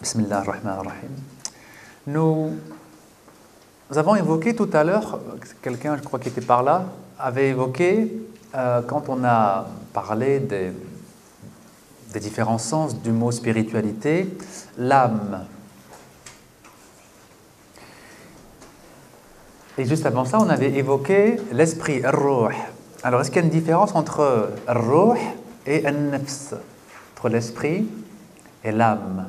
Bismillah ar-Rahman ar-Rahim. Nous avons évoqué tout à l'heure, quelqu'un, je crois qui était par là, avait évoqué, euh, quand on a parlé des, différents sens du mot spiritualité, l'âme. Et juste avant ça, on avait évoqué l'esprit, ar-ruh. Alors, est-ce qu'il y a une différence entre ar-ruh et an-nafs, entre l'esprit et l'âme?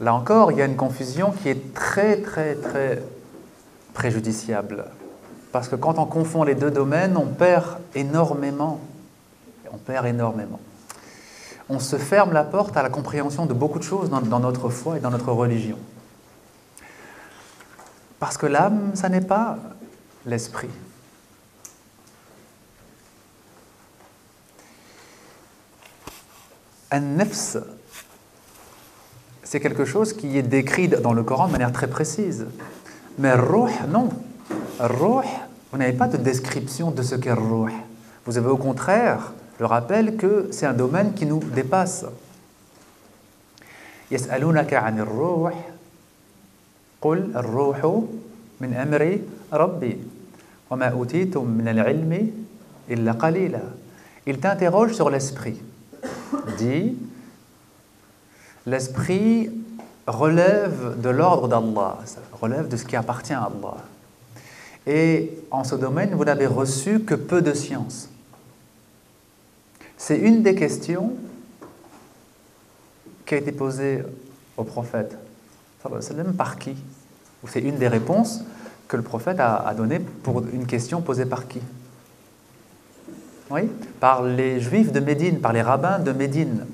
Là encore, il y a une confusion qui est très, très, très préjudiciable. Parce que quand on confond les deux domaines, on perd énormément. On perd énormément. On se ferme la porte à la compréhension de beaucoup de choses dans, notre foi et dans notre religion. Parce que l'âme, ça n'est pas l'esprit. Un nefs, c'est quelque chose qui est décrit dans le Coran de manière très précise. Mais ruh, non. Ruh, vous n'avez pas de description de ce qu'est ruh. Vous avez au contraire le rappel que c'est un domaine qui nous dépasse. يسألونك عن الروح قل الروح من أمر ربي وما أوتيتم من العلم إلا قليلا Il t'interroge sur l'esprit. Dit L'esprit relève de l'ordre d'Allah, relève de ce qui appartient à Allah. Et en ce domaine, vous n'avez reçu que peu de science. C'est une des questions qui a été posée au prophète. Par qui? C'est une des réponses que le prophète a, données pour une question posée par qui? Oui Par les juifs de Médine, par les rabbins de Médine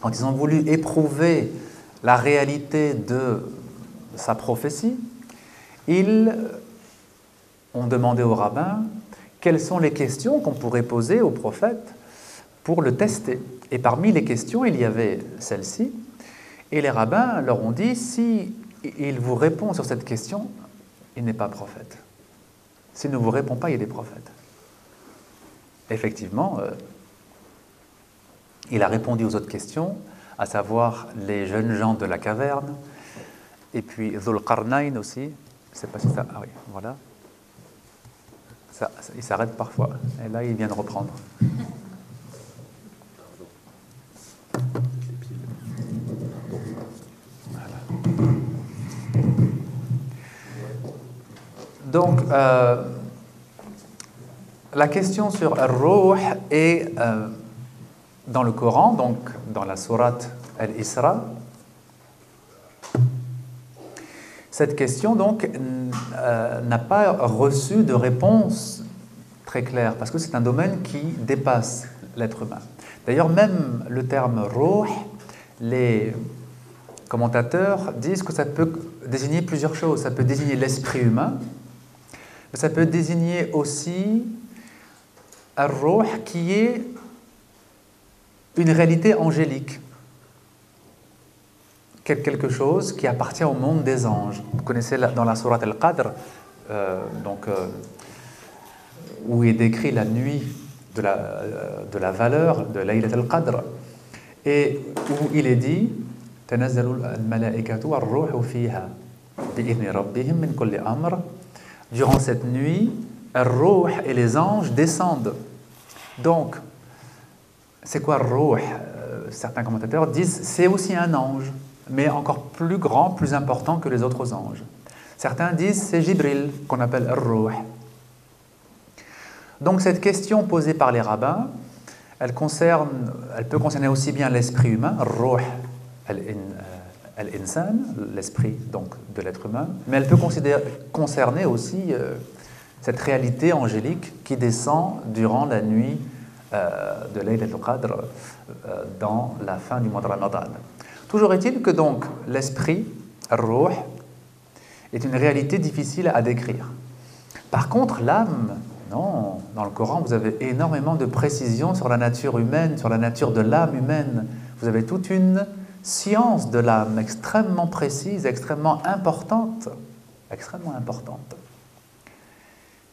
quand ils ont voulu éprouver la réalité de sa prophétie, ils ont demandé au rabbin quelles sont les questions qu'on pourrait poser au prophète pour le tester. Et parmi les questions, il y avait celle-ci. Et les rabbins leur ont dit, si il vous répond sur cette question, il n'est pas prophète. S'il ne vous répond pas, il est prophète. Effectivement, euh, il a répondu aux autres questions, à savoir les jeunes gens de la caverne, et puis Dhul Qarnayn aussi. Je sais pas si ça. Ah oui, voilà. Il s'arrête parfois. Et là, il vient de reprendre. Donc, euh, la question sur Ruh est. Euh, dans le Coran, donc dans la sourate Al-Isra, cette question donc euh, n'a pas reçu de réponse très claire parce que c'est un domaine qui dépasse l'être humain. D'ailleurs, même le terme ruh, les commentateurs disent que ça peut désigner plusieurs choses. Ça peut désigner l'esprit humain, mais ça peut désigner aussi un ruh qui est une réalité angélique, quelque chose qui appartient au monde des anges. Vous connaissez dans la sourate Al-Qadr, euh, donc, euh, où est décrit la nuit de la, euh, de valeur de Laylat al-Qadr, et où il est dit Durant cette nuit, et les anges descendent. Donc, c'est quoi Ruh? Euh, Certains commentateurs disent c'est aussi un ange, mais encore plus grand, plus important que les autres anges. Certains disent c'est Jibril qu'on appelle Ruh. Donc cette question posée par les rabbins, elle, peut concerner aussi bien l'esprit humain, Ruh al-insan, l'esprit donc de l'être humain, mais elle peut concerner aussi euh, cette réalité angélique qui descend durant la nuit euh, de Laylat al-Qadr euh, dans la fin du mois de Ramadan. Toujours est-il que donc l'esprit, Ruh, est une réalité difficile à décrire. Par contre, l'âme, non, dans le Coran, vous avez énormément de précisions sur la nature humaine, sur la nature de l'âme humaine. Vous avez toute une science de l'âme extrêmement précise, extrêmement importante, extrêmement importante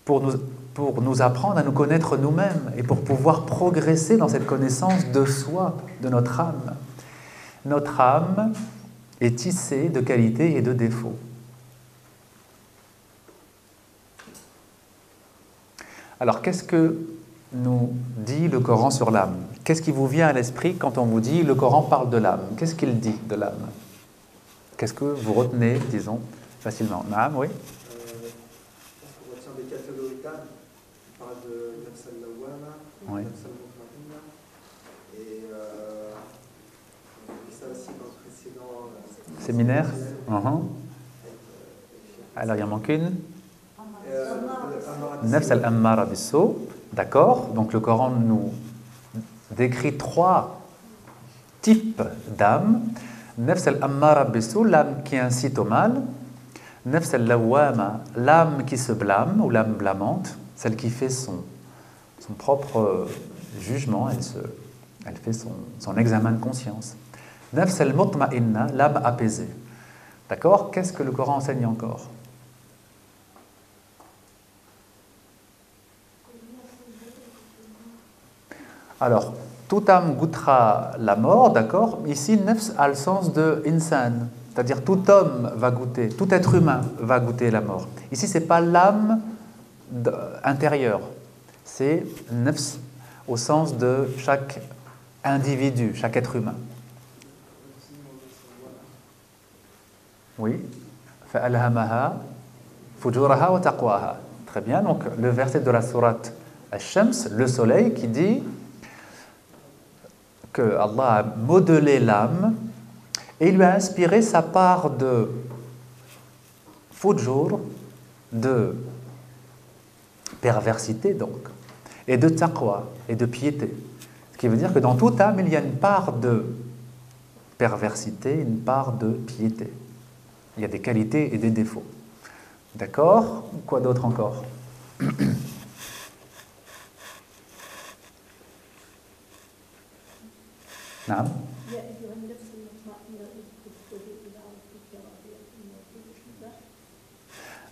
pour nous, pour nous apprendre à nous connaître nous-mêmes et pour pouvoir progresser dans cette connaissance de soi, de notre âme. notre âme est tissée de qualités et de défauts. Alors, qu'est-ce que nous dit le Coran sur l'âme? Qu'est-ce qui vous vient à l'esprit quand on vous dit le Coran parle de l'âme? Qu'est-ce qu'il dit de l'âme? Qu'est-ce que vous retenez, disons, facilement? L'âme, oui euh, On retient des catégories d'âme. On parle de Nafs al-Lawama, Oui. Nafs al-Mutma'inna. Et euh, on a vu ça aussi dans le précédent euh, Séminaire euh, Alors, il en manque une Nafs al-Ammara. D'accord Donc, le Coran nous décrit trois types d'âmes. Nafs al-Ammara l'âme qui incite au mal. Nafs al-Lawama, l'âme qui se blâme ou l'âme blâmante, celle qui fait son, propre jugement, elle fait son, son examen de conscience. Nafs al-Mutma'inna, l'âme apaisée. D'accord? Qu'est-ce que le Coran enseigne encore? Alors, toute âme goûtera la mort, d'accord? Ici, nefs a le sens de insan, c'est-à-dire tout homme va goûter, tout être humain va goûter la mort. Ici, ce n'est pas l'âme intérieure, c'est nefs au sens de chaque individu, chaque être humain. Oui. Très bien. Donc le verset de la sourate Ash-Shams, le soleil qui dit que Allah a modelé l'âme et lui a inspiré sa part de fujur, de perversité donc, et de taqwa, et de piété. Ce qui veut dire que dans toute âme, il y a une part de perversité, une part de piété. Il y a des qualités et des défauts. D'accord Quoi d'autre encore نعم يا أيها النفس المطمئنة ادخلي إلى ربك راضية مرضية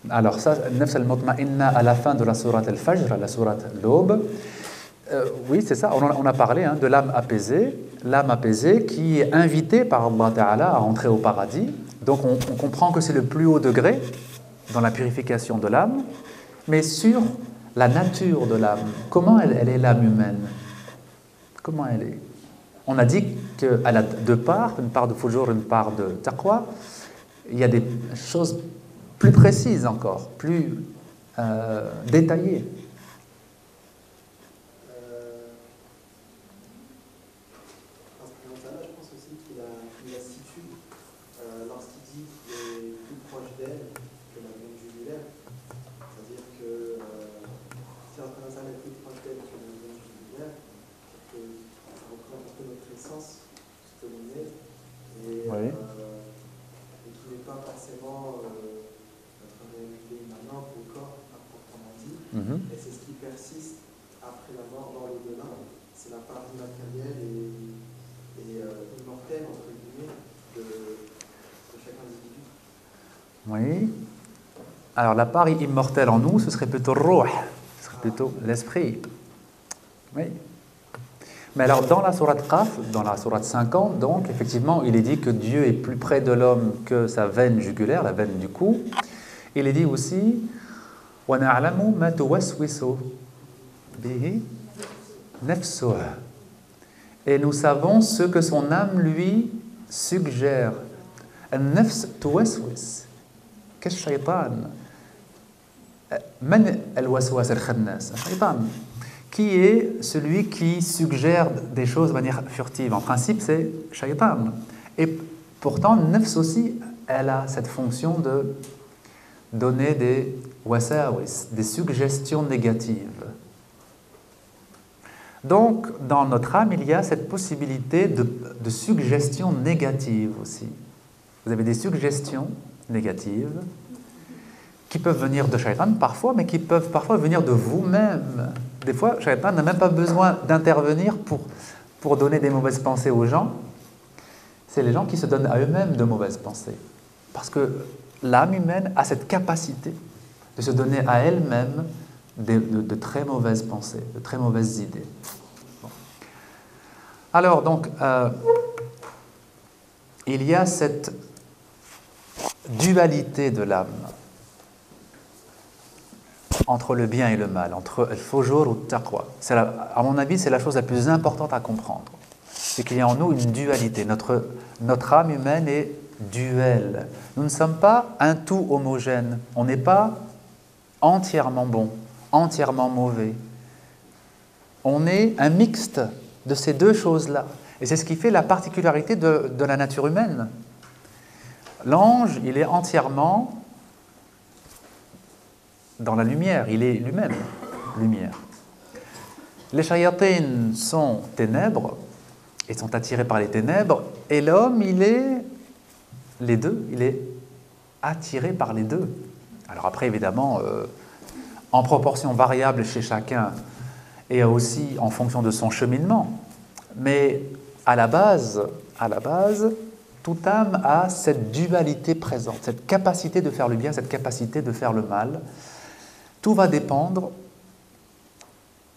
Alors ça, Nafs al-Mutma'inna à la fin de la sourate al-Fajr, la sourate l'aube. Euh, oui, c'est ça, on, en- on a parlé hein, de l'âme apaisée, l'âme apaisée qui est invitée par Allah Ta'ala à entrer au paradis. donc on, comprend que c'est le plus haut degré dans la purification de l'âme, mais sur la nature de l'âme. Comment elle, elle est l'âme humaine? Comment elle est? On a dit qu'elle a deux parts, une part de fujur, une part de taqwa. Il y a des choses plus précises encore, plus euh, détaillées. Alors la part immortelle en nous, ce serait plutôt roh, ce serait plutôt l'esprit. Oui. Mais alors dans la sourate Qaf, dans la sourate 50, donc effectivement, il est dit que Dieu est plus près de l'homme que sa veine jugulaire, la veine du cou. Il est dit aussi وَنَعْلَمُ مَا تُوَسْوِسُ بِهِ نَفْسُهُ Et nous savons ce que son âme lui suggère. النفس توسوس كالشيطان qui est celui qui suggère des choses de manière furtive? En principe, c'est shaitan. Et pourtant, Nefs aussi, elle a cette fonction de donner des wasawis, des suggestions négatives. Donc, dans notre âme, il y a cette possibilité de suggestions négatives aussi. Vous avez des suggestions négatives qui peuvent venir de Shaitan parfois, mais qui peuvent parfois venir de vous-même. Des fois, Shaitan n'a même pas besoin d'intervenir pour, pour donner des mauvaises pensées aux gens. C'est les gens qui se donnent à eux-mêmes de mauvaises pensées. Parce que l'âme humaine a cette capacité de se donner à elle-même de, très mauvaises pensées, de très mauvaises idées. Alors, donc, euh, il y a cette dualité de l'âme entre le bien et le mal, entre le fujur ou taqwa. À mon avis, c'est la chose la plus importante à comprendre. C'est qu'il y a en nous une dualité. Notre, notre âme humaine est duel. Nous ne sommes pas un tout homogène. On n'est pas entièrement bon, entièrement mauvais. On est un mixte de ces deux choses-là. Et c'est ce qui fait la particularité de, de la nature humaine. L'ange, il est entièrement dans la lumière, il est lui-même lumière. Les shayatines sont ténèbres et sont attirés par les ténèbres, et l'homme, il est les deux, il est attiré par les deux. Alors après, évidemment, euh, en proportion variable chez chacun et aussi en fonction de son cheminement, mais à la base, à la base, toute âme a cette dualité présente, cette capacité de faire le bien, cette capacité de faire le mal. Tout va dépendre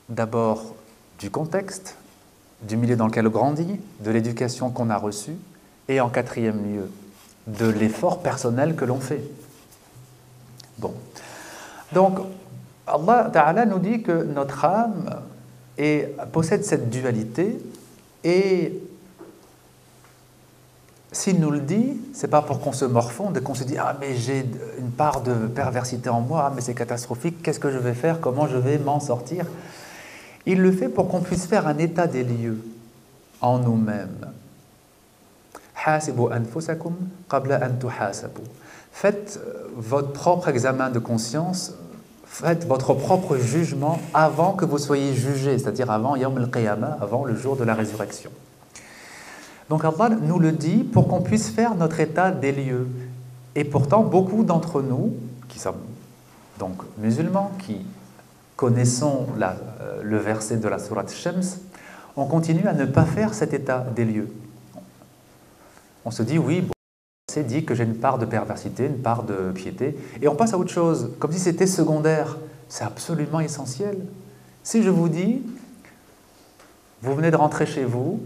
d'abord du contexte, du milieu dans lequel on grandit, de l'éducation qu'on a reçue, et en quatrième lieu, de l'effort personnel que l'on fait. Bon. Donc, Allah Ta'ala nous dit que notre âme possède cette dualité et s'il nous le dit, c'est pas pour qu'on se morfonde et qu'on se dit Ah, mais j'ai une part de perversité en moi, ah, mais c'est catastrophique, qu'est-ce que je vais faire, comment je vais m'en sortir? Il le fait pour qu'on puisse faire un état des lieux en nous-mêmes. Faites euh, votre propre examen de conscience, faites votre propre jugement avant que vous soyez jugé, c'est-à-dire avant Yom al avant le jour de la résurrection. Donc Allah nous le dit pour qu'on puisse faire notre état des lieux. Et pourtant, beaucoup d'entre nous, qui sommes donc musulmans, qui connaissons euh, le verset de la sourate Shams, on continue à ne pas faire cet état des lieux. On se dit, oui, bon, c'est dit que j'ai une part de perversité, une part de piété, et on passe à autre chose, comme si c'était secondaire. C'est absolument essentiel. Si je vous dis, vous venez de rentrer chez vous,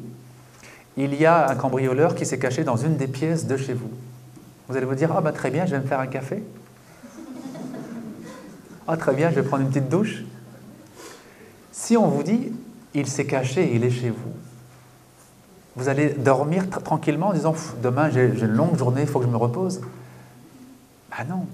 il y a un cambrioleur qui s'est caché dans une des pièces de chez vous. Vous allez vous dire, ah bah très bien, je vais me faire un café. Ah très bien, je vais prendre une petite douche. Si on vous dit, il s'est caché, il est chez vous, vous allez dormir tranquillement en disant, demain j'ai une longue journée, il faut que je me repose. Ah non.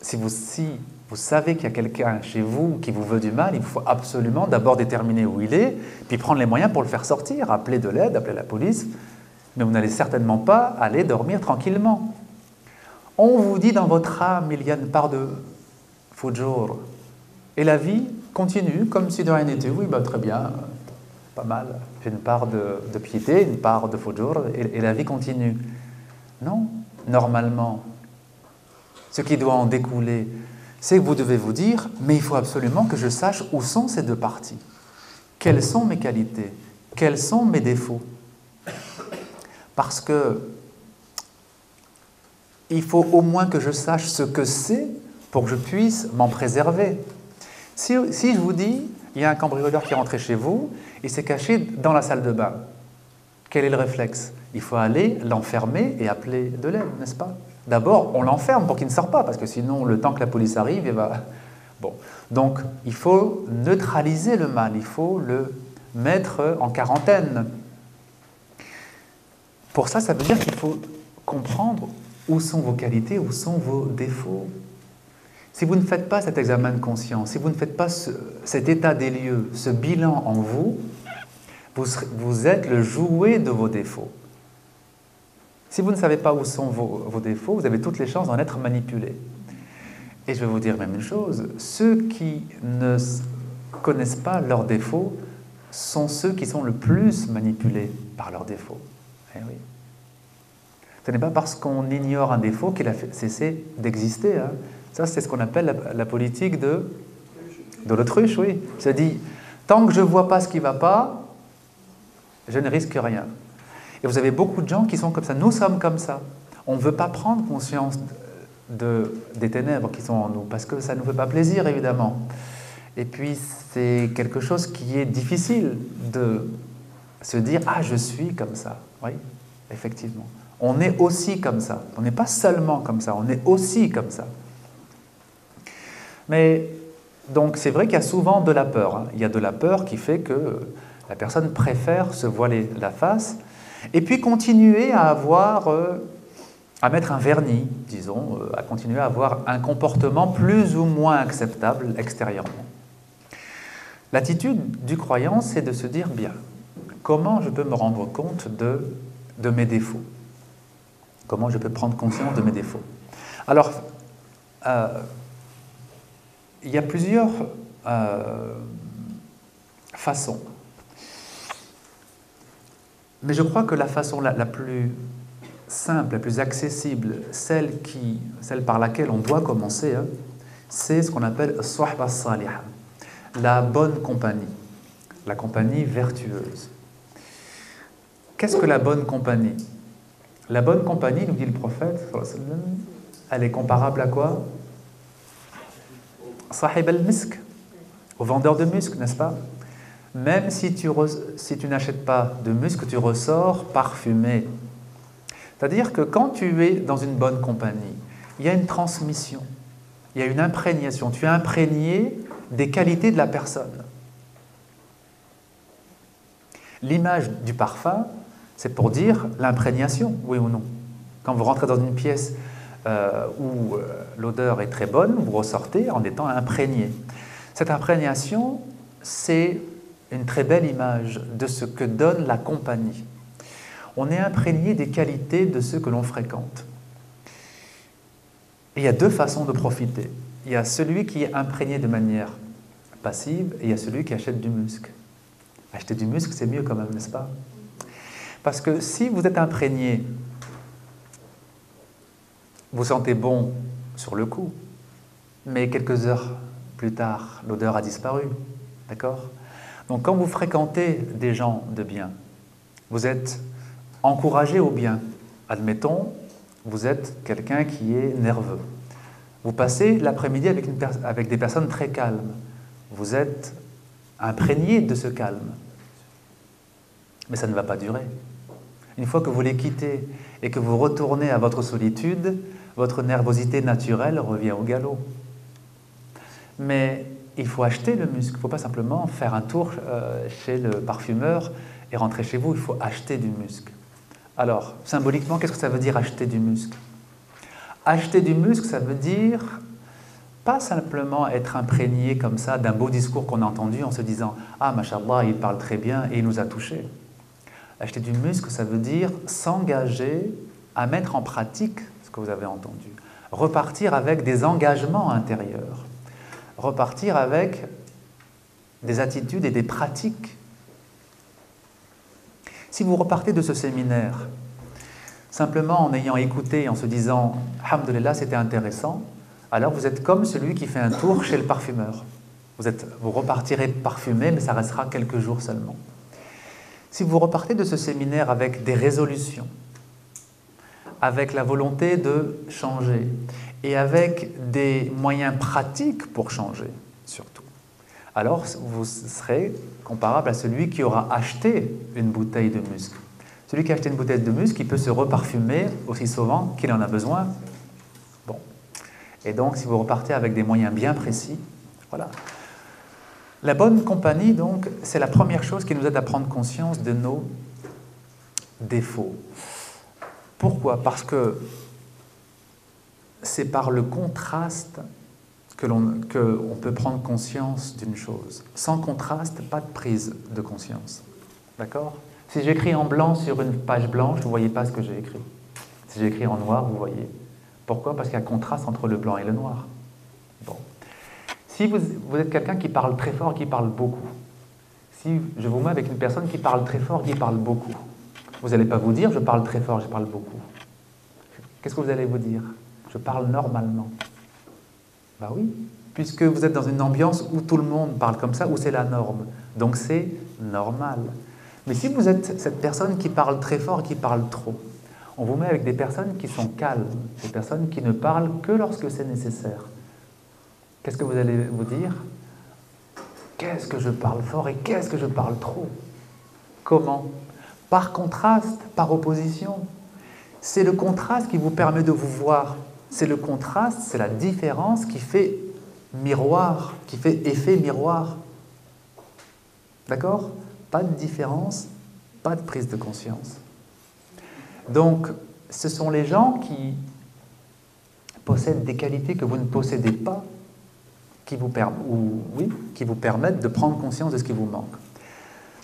Si vous, si vous savez qu'il y a quelqu'un chez vous qui vous veut du mal, il faut absolument d'abord déterminer où il est, puis prendre les moyens pour le faire sortir, appeler de l'aide, appeler la police. Mais vous n'allez certainement pas aller dormir tranquillement. On vous dit dans votre âme, il y a une part de fujur. Et la vie continue comme si de rien n'était. Oui, bah, très bien, pas mal. Une part de, piété, une part de fujur, et la vie continue. Non, normalement, ce qui doit en découler, c'est que vous devez vous dire, mais il faut absolument que je sache où sont ces deux parties. Quelles sont mes qualités? Quels sont mes défauts? Parce que il faut au moins que je sache ce que c'est pour que je puisse m'en préserver. Si, je vous dis, il y a un cambrioleur qui est rentré chez vous et s'est caché dans la salle de bain, quel est le réflexe? Il faut aller l'enfermer et appeler de l'aide, n'est-ce pas? D'abord, on l'enferme pour qu'il ne sorte pas, parce que sinon, le temps que la police arrive, il va. Bon. Donc, il faut neutraliser le mal, il faut le mettre en quarantaine. Pour ça, ça veut dire qu'il faut comprendre où sont vos qualités, où sont vos défauts. Si vous ne faites pas cet examen de conscience, si vous ne faites pas cet état des lieux, ce bilan en vous, vous, vous êtes le jouet de vos défauts. Si vous ne savez pas où sont vos, défauts, vous avez toutes les chances d'en être manipulé. Et je vais vous dire même une chose, ceux qui ne connaissent pas leurs défauts sont ceux qui sont le plus manipulés par leurs défauts. Eh oui. Ce n'est pas parce qu'on ignore un défaut qu'il a cessé d'exister. Hein. Ça, c'est ce qu'on appelle la, politique de, de l'autruche, oui. C'est-à-dire, tant que je ne vois pas ce qui ne va pas, je ne risque rien. Et vous avez beaucoup de gens qui sont comme ça. Nous sommes comme ça. On ne veut pas prendre conscience de, des ténèbres qui sont en nous, parce que ça ne nous fait pas plaisir, évidemment. Et puis, c'est quelque chose qui est difficile de se dire Ah, je suis comme ça. Oui. effectivement. On est aussi comme ça. On n'est pas seulement comme ça, on est aussi comme ça. Mais donc c'est vrai qu'il y a souvent de la peur. hein. Il y a de la peur qui fait que la personne préfère se voiler la face et puis continuer à avoir, euh, à mettre un vernis, disons, euh, à continuer à avoir un comportement plus ou moins acceptable extérieurement. L'attitude du croyant, c'est de se dire bien, comment je peux me rendre compte de, de mes défauts? Comment je peux prendre conscience de mes défauts? Alors, euh, il y a plusieurs façons. Mais je crois que la façon la, plus simple, la plus accessible, celle, qui, celle par laquelle on doit commencer, hein, c'est ce qu'on appelle Sahba Saliha, la bonne compagnie, la compagnie vertueuse. Qu'est-ce que la bonne compagnie? La bonne compagnie, nous dit le prophète, elle est comparable à quoi? Sahib al-misk, au vendeur de musc, n'est-ce pas? Même si tu, n'achètes pas de musc, tu ressors parfumé. C'est-à-dire que quand tu es dans une bonne compagnie, il y a une transmission, il y a une imprégnation. Tu es imprégné des qualités de la personne. L'image du parfum, c'est pour dire l'imprégnation, oui ou non. Quand vous rentrez dans une pièce euh, où euh, l'odeur est très bonne, vous ressortez en étant imprégné. Cette imprégnation, c'est une très belle image de ce que donne la compagnie. On est imprégné des qualités de ceux que l'on fréquente. Il y a deux façons de profiter. Il y a celui qui est imprégné de manière passive et il y a celui qui achète du musc. Acheter du musc, c'est mieux quand même, n'est-ce pas? Parce que si vous êtes imprégné, vous sentez bon sur le coup, mais quelques heures plus tard, l'odeur a disparu. D'accord? Donc quand vous fréquentez des gens de bien, vous êtes encouragé au bien. Admettons, vous êtes quelqu'un qui est nerveux. Vous passez l'après-midi avec, des personnes très calmes. Vous êtes imprégné de ce calme. Mais ça ne va pas durer. Une fois que vous les quittez et que vous retournez à votre solitude, votre nervosité naturelle revient au galop. Mais il faut acheter le muscle. Il ne faut pas simplement faire un tour euh, chez le parfumeur et rentrer chez vous. Il faut acheter du muscle. Alors, symboliquement, qu'est-ce que ça veut dire acheter du muscle Acheter du muscle, ça veut dire pas simplement être imprégné comme ça d'un beau discours qu'on a entendu en se disant Ah, mashallah, il parle très bien et il nous a touchés. Acheter du muscle, ça veut dire s'engager à mettre en pratique ce que vous avez entendu. Repartir avec des engagements intérieurs. Repartir avec des attitudes et des pratiques. Si vous repartez de ce séminaire simplement en ayant écouté, en se disant Alhamdulillah, c'était intéressant, alors vous êtes comme celui qui fait un tour chez le parfumeur. Vous, êtes, vous repartirez parfumé, mais ça restera quelques jours seulement. Si vous repartez de ce séminaire avec des résolutions, avec la volonté de changer et avec des moyens pratiques pour changer, surtout, alors vous serez comparable à celui qui aura acheté une bouteille de musc. Celui qui a acheté une bouteille de musc, il peut se reparfumer aussi souvent qu'il en a besoin. Bon. Et donc, si vous repartez avec des moyens bien précis, voilà. La bonne compagnie, donc, c'est la première chose qui nous aide à prendre conscience de nos défauts. Pourquoi? Parce que c'est par le contraste que l'on que on peut prendre conscience d'une chose. Sans contraste, pas de prise de conscience. D'accord? Si j'écris en blanc sur une page blanche, vous ne voyez pas ce que j'ai écrit. Si j'écris en noir, vous voyez. Pourquoi? Parce qu'il y a contraste entre le blanc et le noir. Bon. Si vous, vous êtes quelqu'un qui parle très fort, qui parle beaucoup, si je vous mets avec une personne qui parle très fort, qui parle beaucoup, vous n'allez pas vous dire je parle très fort, je parle beaucoup. Qu'est-ce que vous allez vous dire? Je parle normalement. Bah oui, puisque vous êtes dans une ambiance où tout le monde parle comme ça, où c'est la norme. Donc c'est normal. Mais si vous êtes cette personne qui parle très fort, qui parle trop, on vous met avec des personnes qui sont calmes, des personnes qui ne parlent que lorsque c'est nécessaire. Qu'est-ce que vous allez vous dire? Qu'est-ce que je parle fort et qu'est-ce que je parle trop? Comment? Par contraste, par opposition. C'est le contraste qui vous permet de vous voir. C'est le contraste, c'est la différence qui fait miroir, qui fait effet miroir. D'accord? Pas de différence, pas de prise de conscience. Donc, ce sont les gens qui possèdent des qualités que vous ne possédez pas, qui vous, ou, oui, qui permettent de prendre conscience de ce qui vous manque.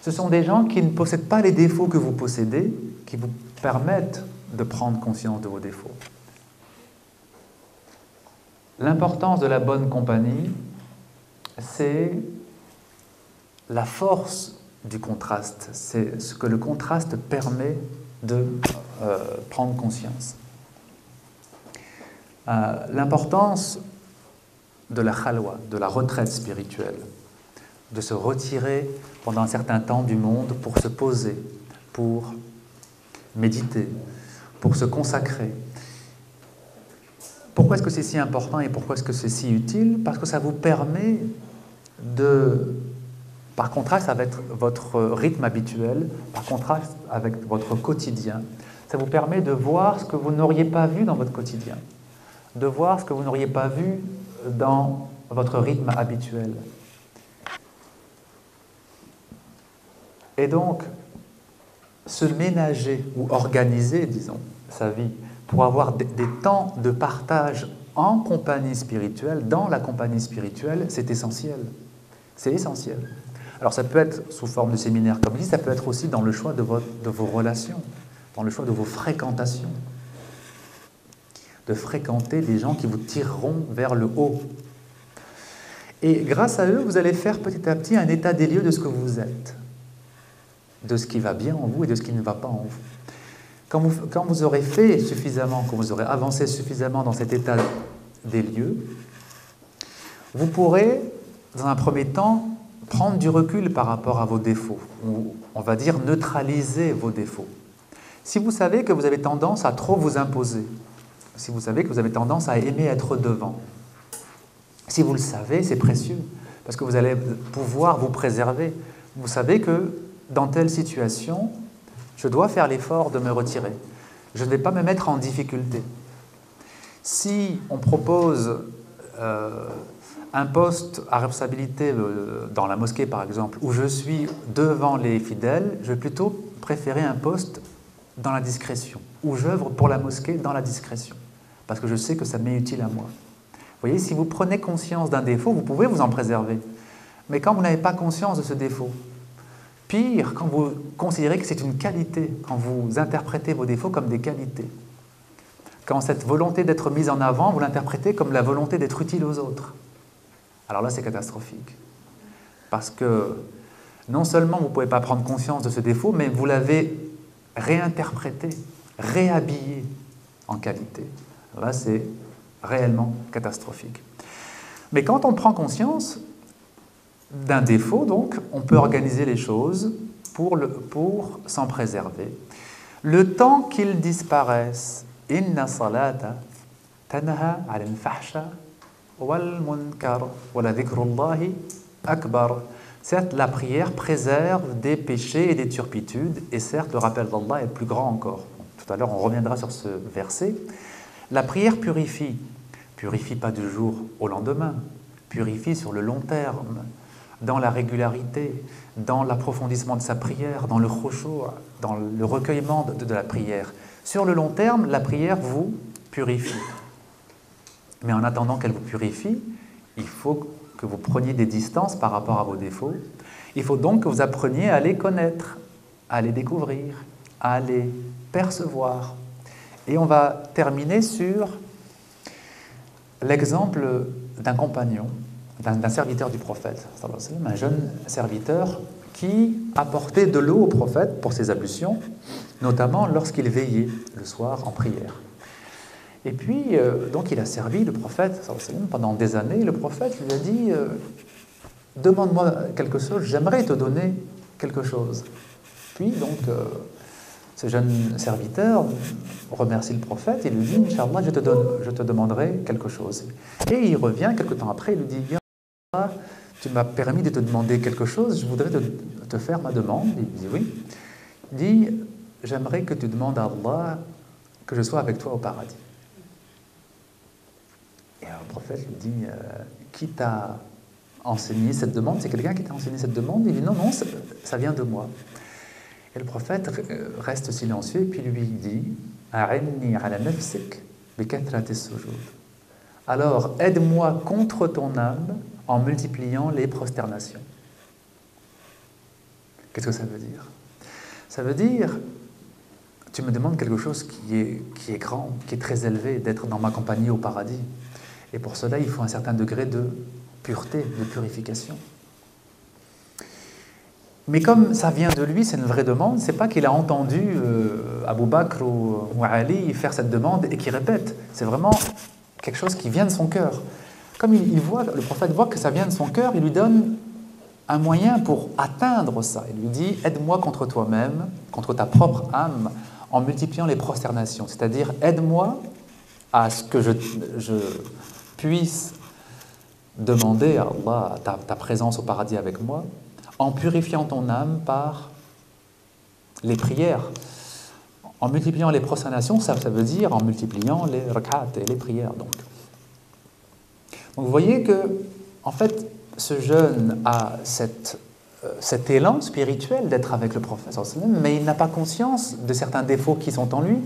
Ce sont des gens qui ne possèdent pas les défauts que vous possédez, qui vous permettent de prendre conscience de vos défauts. L'importance de la bonne compagnie, c'est la force du contraste, c'est ce que le contraste permet de euh, prendre conscience. Euh, l'importance de la khalwa, de la retraite spirituelle, de se retirer pendant un certain temps du monde pour se poser, pour méditer, pour se consacrer. Pourquoi est-ce que c'est si important et pourquoi est-ce que c'est si utile? Parce que ça vous permet de, par contraste avec votre rythme habituel, par contraste avec votre quotidien, ça vous permet de voir ce que vous n'auriez pas vu dans votre quotidien, de voir ce que vous n'auriez pas vu dans votre rythme habituel. Et donc, se ménager ou organiser, disons, sa vie pour avoir des, temps de partage en compagnie spirituelle, dans la compagnie spirituelle, c'est essentiel. C'est essentiel. Alors ça peut être sous forme de séminaire comme dit, ça peut être aussi dans le choix de, de vos relations, dans le choix de vos fréquentations. De fréquenter des gens qui vous tireront vers le haut. Et grâce à eux, vous allez faire petit à petit un état des lieux de ce que vous êtes de ce qui va bien en vous et de ce qui ne va pas en vous. Quand vous, aurez fait suffisamment, quand vous aurez avancé suffisamment dans cet état des lieux, vous pourrez, dans un premier temps, prendre du recul par rapport à vos défauts, ou on va dire neutraliser vos défauts. Si vous savez que vous avez tendance à trop vous imposer, si vous savez que vous avez tendance à aimer être devant, si vous le savez, c'est précieux, parce que vous allez pouvoir vous préserver. Vous savez que dans telle situation, je dois faire l'effort de me retirer. Je ne vais pas me mettre en difficulté. Si on propose euh, un poste à responsabilité euh, dans la mosquée, par exemple, où je suis devant les fidèles, je vais plutôt préférer un poste dans la discrétion, où j'œuvre pour la mosquée dans la discrétion, parce que je sais que ça m'est utile à moi. Vous voyez, si vous prenez conscience d'un défaut, vous pouvez vous en préserver. Mais quand vous n'avez pas conscience de ce défaut, Pire, quand vous considérez que c'est une qualité, quand vous interprétez vos défauts comme des qualités. Quand cette volonté d'être mise en avant, vous l'interprétez comme la volonté d'être utile aux autres. Alors là, c'est catastrophique. Parce que non seulement vous ne pouvez pas prendre conscience de ce défaut, mais vous l'avez réinterprété, réhabillé en qualité. Là, c'est réellement catastrophique. Mais quand on prend conscience, d'un défaut, donc, on peut organiser les choses pour, pour s'en préserver. Le temps qu'ils disparaissent, inna salata tanha al wal munkar akbar. Certes, la prière préserve des péchés et des turpitudes, et certes, le rappel d'Allah est plus grand encore. Tout à l'heure, on reviendra sur ce verset. La prière purifie, purifie pas du jour au lendemain, purifie sur le long terme, dans la régularité, dans l'approfondissement de sa prière, dans le khushu', dans le recueillement de, de, la prière. Sur le long terme, la prière vous purifie. Mais en attendant qu'elle vous purifie, il faut que vous preniez des distances par rapport à vos défauts. Il faut donc que vous appreniez à les connaître, à les découvrir, à les percevoir. Et on va terminer sur l'exemple d'un compagnon d'un serviteur du prophète, un jeune serviteur qui apportait de l'eau au prophète pour ses ablutions, notamment lorsqu'il veillait le soir en prière. Et puis, euh, donc, il a servi le prophète pendant des années. Le prophète lui a dit euh, Demande-moi quelque chose, j'aimerais te donner quelque chose. Puis, donc, euh, ce jeune serviteur remercie le prophète et lui dit Inch'Allah, je te, je te demanderai quelque chose. Et il revient quelque temps après, il lui dit tu m'as permis de te demander quelque chose, je voudrais te, faire ma demande. Il dit oui. dit J'aimerais que tu demandes à Allah que je sois avec toi au paradis. Et alors, le prophète lui dit euh, Qui t'a enseigné cette demande? C'est quelqu'un qui t'a enseigné cette demande? Il dit Non, non, ça, vient de moi. Et le prophète euh, reste silencieux et puis lui dit. Alors, aide-moi contre ton âme en multipliant les prosternations. Qu'est-ce que ça veut dire? Ça veut dire, tu me demandes quelque chose qui est, qui est grand, qui est très élevé, d'être dans ma compagnie au paradis. Et pour cela, il faut un certain degré de pureté, de purification. Mais comme ça vient de lui, c'est une vraie demande, c'est pas qu'il a entendu euh, Abu Bakr ou, ou Ali faire cette demande et qu'il répète. C'est vraiment quelque chose qui vient de son cœur. Comme il, voit, le prophète voit que ça vient de son cœur, il lui donne un moyen pour atteindre ça. Il lui dit Aide-moi contre toi-même, contre ta propre âme, en multipliant les prosternations. C'est-à-dire, aide-moi à ce que je, puisse demander à Allah ta, présence au paradis avec moi, en purifiant ton âme par les prières. En multipliant les prosternations, ça, veut dire en multipliant les rak'at et les prières. Donc vous voyez que, en fait, ce jeune a euh, cet élan spirituel d'être avec le sallam, mais il n'a pas conscience de certains défauts qui sont en lui,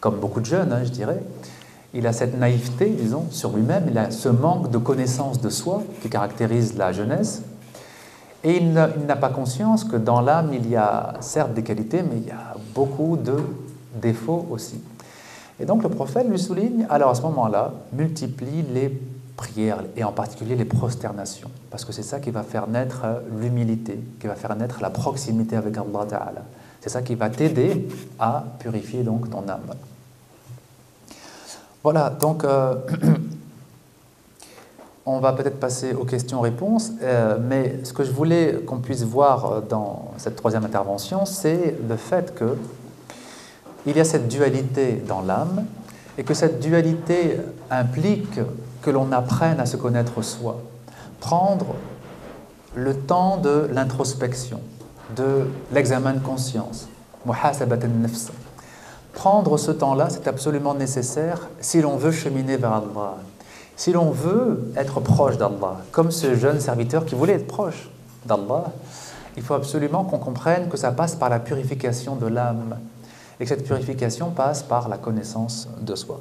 comme beaucoup de jeunes, hein, je dirais. Il a cette naïveté, disons, sur lui-même, il a ce manque de connaissance de soi qui caractérise la jeunesse, et il n'a pas conscience que dans l'âme, il y a certes des qualités, mais il y a beaucoup de défauts aussi. Et donc le prophète lui souligne, alors à ce moment-là, multiplie les prières, et en particulier les prosternations, parce que c'est ça qui va faire naître euh, l'humilité, qui va faire naître la proximité avec Allah Ta'ala. C'est ça qui va t'aider à purifier donc ton âme. Voilà, donc euh, on va peut-être passer aux questions-réponses, euh, mais ce que je voulais qu'on puisse voir dans cette troisième intervention, c'est le fait que il y a cette dualité dans l'âme, et que cette dualité implique que l'on apprenne à se connaître soi, prendre le temps de l'introspection, de l'examen de conscience. Prendre ce temps-là, c'est absolument nécessaire si l'on veut cheminer vers Allah, si l'on veut être proche d'Allah, comme ce jeune serviteur qui voulait être proche d'Allah. Il faut absolument qu'on comprenne que ça passe par la purification de l'âme et que cette purification passe par la connaissance de soi.